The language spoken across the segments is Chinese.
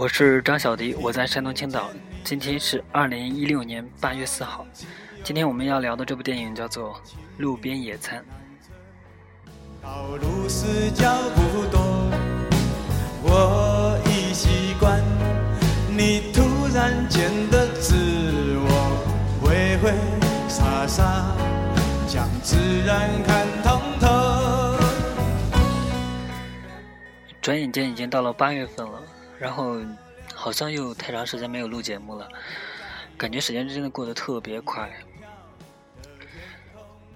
我是张小迪，我在山东青岛。今天是二零一六年八月四号。今天我们要聊的这部电影叫做《路边野餐》。道路是脚步多，我已习惯你突然间的自我，挥挥洒洒将自然看通透。转眼间已经到了八月份了。然后，好像又太长时间没有录节目了，感觉时间真的过得特别快。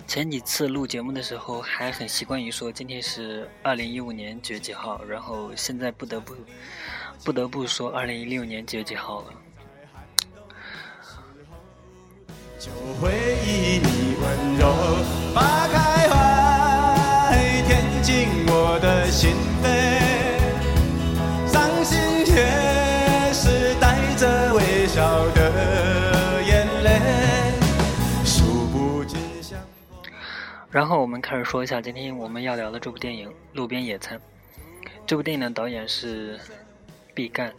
前几次录节目的时候还很习惯于说今天是二零一五年几月几号，然后现在不得不不得不说二零一六年几月几号了。就回忆你温柔，把开怀，填进我的心然后我们开始说一下今天我们要聊的这部电影《路边野餐》。这部电影的导演是毕赣，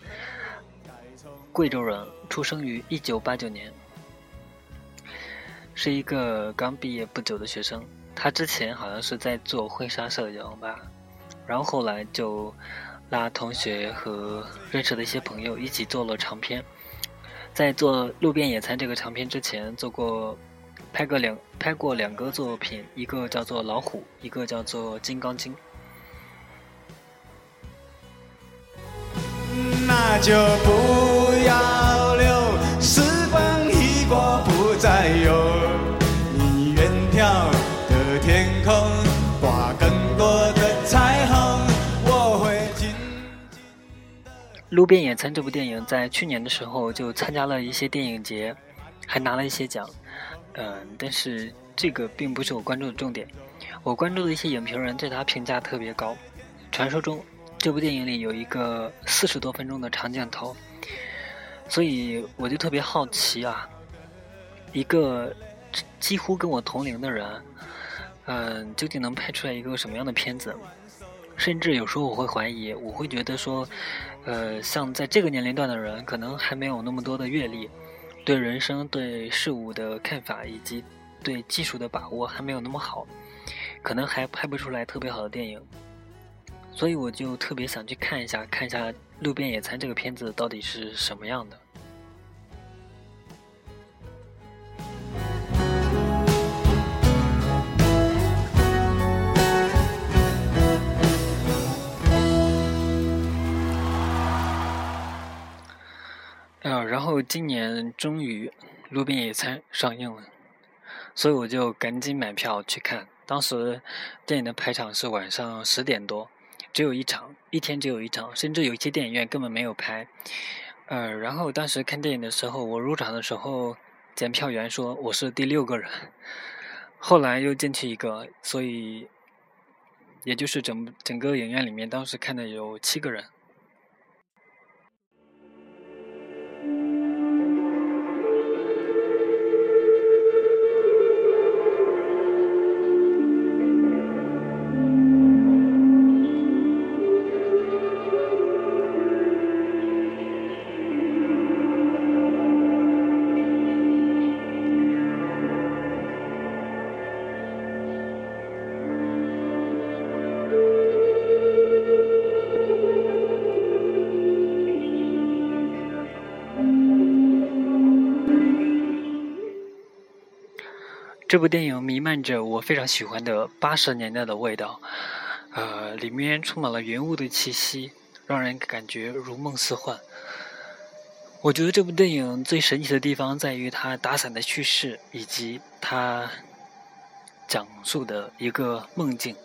贵州人，出生于一九八九年，是一个刚毕业不久的学生。他之前好像是在做婚纱摄影吧，然后后来就拉同学和认识的一些朋友一起做了长片。在做《路边野餐》这个长片之前，做过。拍过两拍过两个作品，一个叫做《老虎》，一个叫做《金刚经》。那就不要留，时光一过不再有。你远眺的天空，挂更多的彩虹，我会紧紧的。路边野餐这部电影在去年的时候就参加了一些电影节，还拿了一些奖。嗯，但是这个并不是我关注的重点。我关注的一些影评人对他评价特别高。传说中，这部电影里有一个四十多分钟的长镜头，所以我就特别好奇啊，一个几乎跟我同龄的人，嗯，究竟能拍出来一个什么样的片子？甚至有时候我会怀疑，我会觉得说，呃，像在这个年龄段的人，可能还没有那么多的阅历。对人生、对事物的看法以及对技术的把握还没有那么好，可能还拍不出来特别好的电影，所以我就特别想去看一下，看一下《路边野餐》这个片子到底是什么样的。啊，然后今年终于《路边野餐》上映了，所以我就赶紧买票去看。当时电影的排场是晚上十点多，只有一场，一天只有一场，甚至有一些电影院根本没有排。呃，然后当时看电影的时候，我入场的时候，检票员说我是第六个人，后来又进去一个，所以也就是整整个影院里面当时看的有七个人。这部电影弥漫着我非常喜欢的八十年代的味道，呃，里面充满了云雾的气息，让人感觉如梦似幻。我觉得这部电影最神奇的地方在于它打伞的叙事，以及它讲述的一个梦境。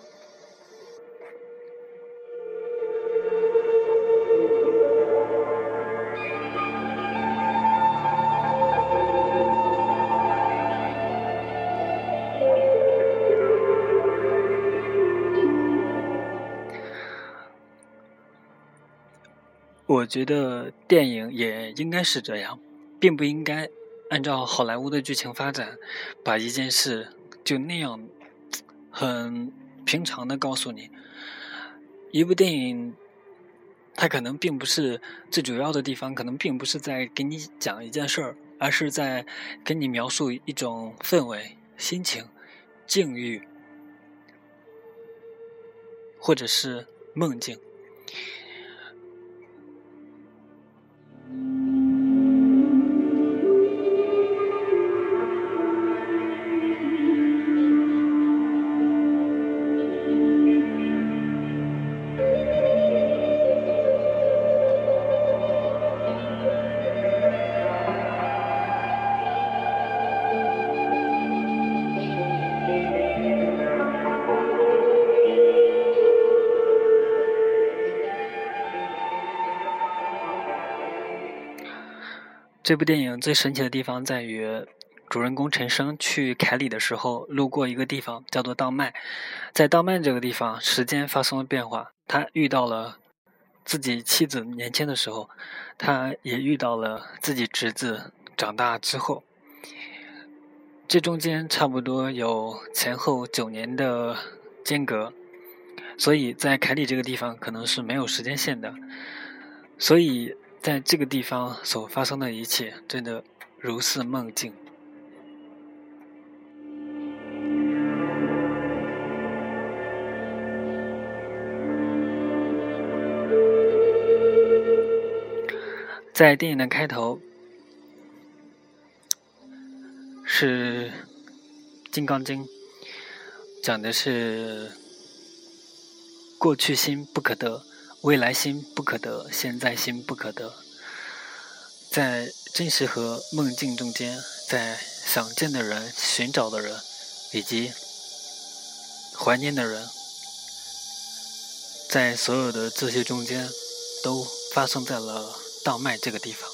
觉得电影也应该是这样，并不应该按照好莱坞的剧情发展，把一件事就那样很平常的告诉你。一部电影，它可能并不是最主要的地方，可能并不是在给你讲一件事儿，而是在给你描述一种氛围、心情、境遇，或者是梦境。这部电影最神奇的地方在于，主人公陈升去凯里的时候，路过一个地方叫做道麦，在道麦这个地方，时间发生了变化，他遇到了自己妻子年轻的时候，他也遇到了自己侄子长大之后，这中间差不多有前后九年的间隔，所以在凯里这个地方可能是没有时间线的，所以。在这个地方所发生的一切，真的如似梦境。在电影的开头，是《金刚经》，讲的是过去心不可得。未来心不可得，现在心不可得。在真实和梦境中间，在想见的人、寻找的人，以及怀念的人，在所有的这些中间，都发生在了荡麦这个地方。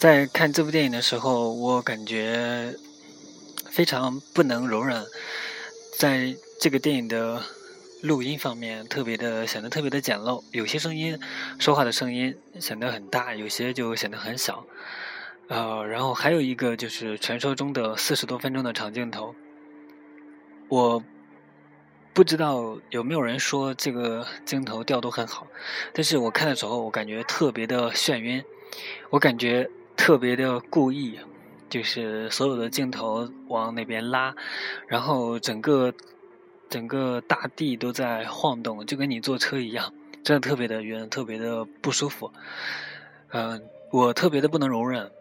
在看这部电影的时候，我感觉非常不能容忍，在这个电影的录音方面，特别的显得特别的简陋，有些声音说话的声音显得很大，有些就显得很小。呃，然后还有一个就是传说中的四十多分钟的长镜头，我不知道有没有人说这个镜头调度很好，但是我看的时候，我感觉特别的眩晕，我感觉。特别的故意，就是所有的镜头往那边拉，然后整个整个大地都在晃动，就跟你坐车一样，真的特别的晕，特别的不舒服。嗯，我特别的不能容忍。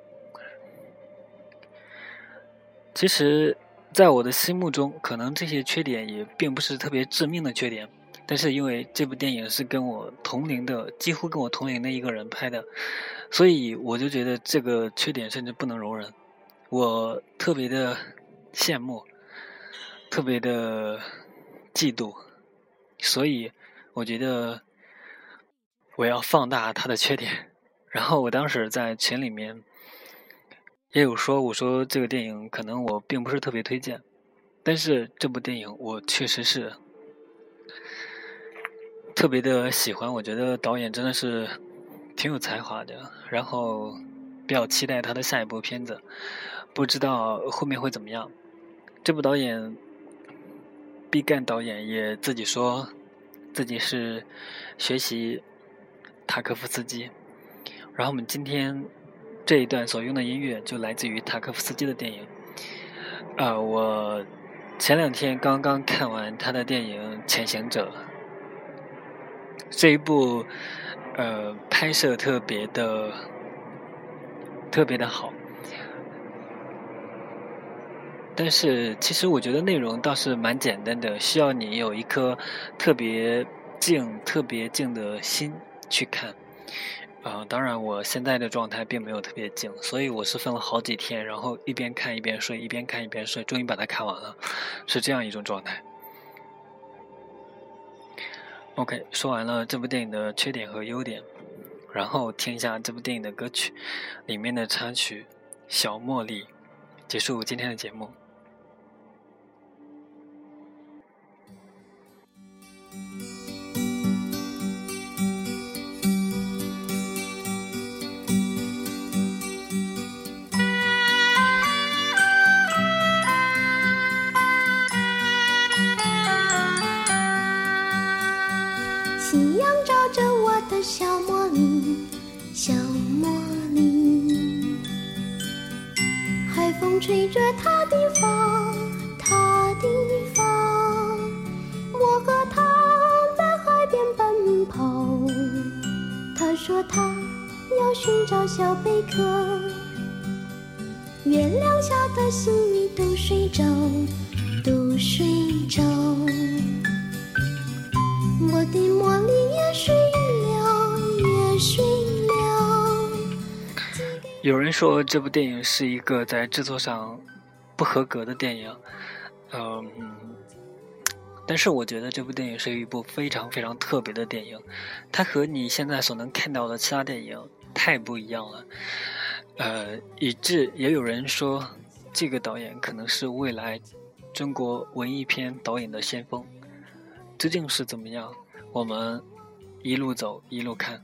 其实，在我的心目中，可能这些缺点也并不是特别致命的缺点。但是因为这部电影是跟我同龄的，几乎跟我同龄的一个人拍的，所以我就觉得这个缺点甚至不能容忍。我特别的羡慕，特别的嫉妒，所以我觉得我要放大他的缺点。然后我当时在群里面也有说，我说这个电影可能我并不是特别推荐，但是这部电影我确实是。特别的喜欢，我觉得导演真的是挺有才华的，然后比较期待他的下一部片子，不知道后面会怎么样。这部导演毕赣导演也自己说自己是学习塔科夫斯基，然后我们今天这一段所用的音乐就来自于塔科夫斯基的电影。啊，我前两天刚刚看完他的电影《潜行者》。这一部，呃，拍摄特别的特别的好，但是其实我觉得内容倒是蛮简单的，需要你有一颗特别静、特别静的心去看。啊，当然我现在的状态并没有特别静，所以我是分了好几天，然后一边看一边睡，一边看一边睡，终于把它看完了，是这样一种状态。OK，说完了这部电影的缺点和优点，然后听一下这部电影的歌曲，里面的插曲《小茉莉》，结束今天的节目。小茉莉小茉莉。海风吹着她的发她的发我和她在海边奔跑她说她要寻找小贝壳。月亮下的心里都睡着都睡着。我的茉莉也睡有人说这部电影是一个在制作上不合格的电影，嗯，但是我觉得这部电影是一部非常非常特别的电影，它和你现在所能看到的其他电影太不一样了，呃，以致也有人说这个导演可能是未来中国文艺片导演的先锋，究竟是怎么样？我们一路走一路看。